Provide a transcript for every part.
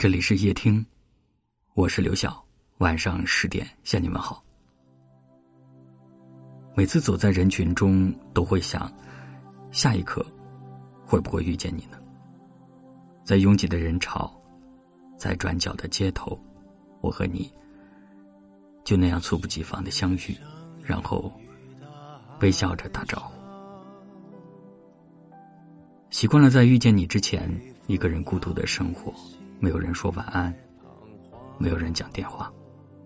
这里是夜听，我是刘晓。晚上十点向你们好。每次走在人群中，都会想，下一刻会不会遇见你呢？在拥挤的人潮，在转角的街头，我和你就那样猝不及防的相遇，然后微笑着打招呼。习惯了在遇见你之前，一个人孤独的生活。没有人说晚安，没有人讲电话，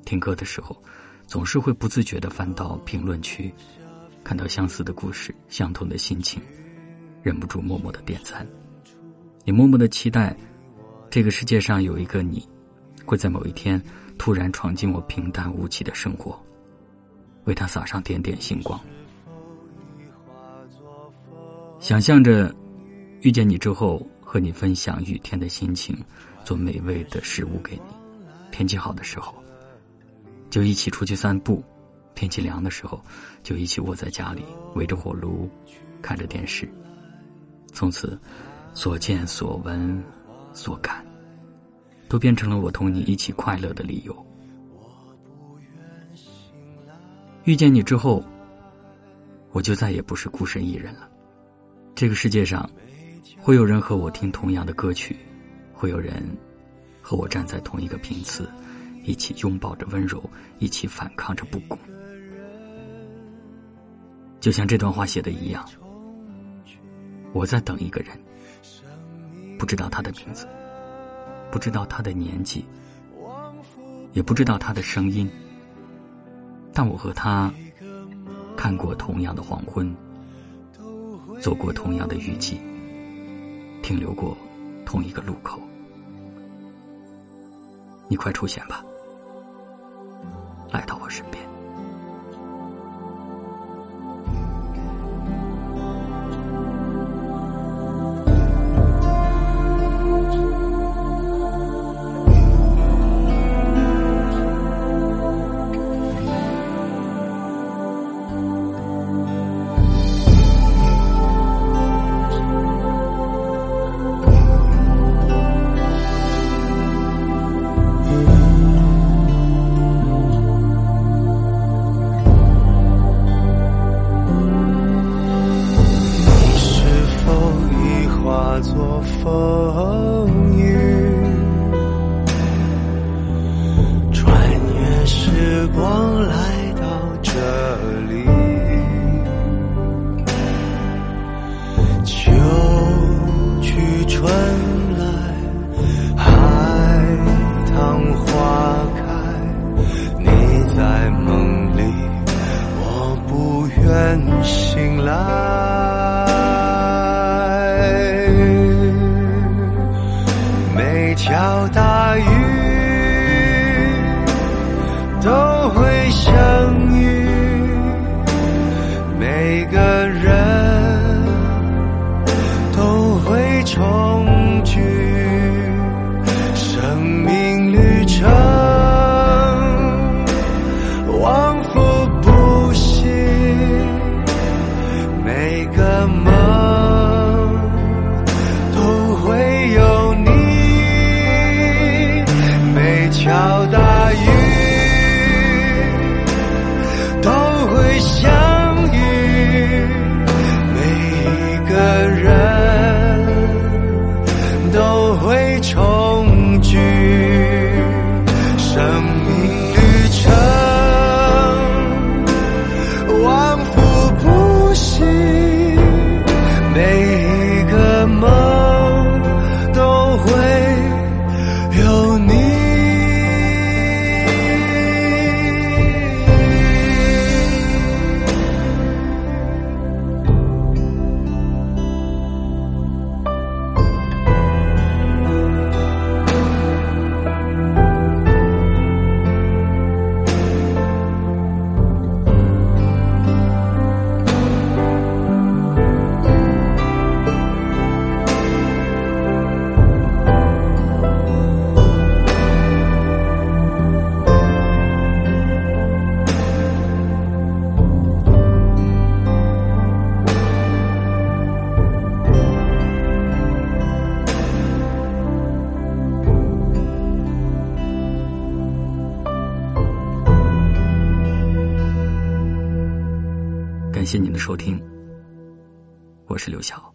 听歌的时候，总是会不自觉的翻到评论区，看到相似的故事、相同的心情，忍不住默默的点赞。你默默的期待，这个世界上有一个你，会在某一天突然闯进我平淡无奇的生活，为他洒上点点星光。想象着遇见你之后，和你分享雨天的心情。做美味的食物给你，天气好的时候，就一起出去散步；天气凉的时候，就一起窝在家里，围着火炉，看着电视。从此，所见所闻所感，都变成了我同你一起快乐的理由。遇见你之后，我就再也不是孤身一人了。这个世界上，会有人和我听同样的歌曲。会有人和我站在同一个频次，一起拥抱着温柔，一起反抗着不公。就像这段话写的一样，我在等一个人，不知道他的名字，不知道他的年纪，也不知道他的声音，但我和他看过同样的黄昏，走过同样的雨季，停留过同一个路口。你快出现吧，来到我身边。时光来到这里，秋去春来，海棠花开。你在梦里，我不愿醒来。重聚生命旅程往复不息每个梦都会有你没敲打往复不息。感谢您的收听，我是刘晓。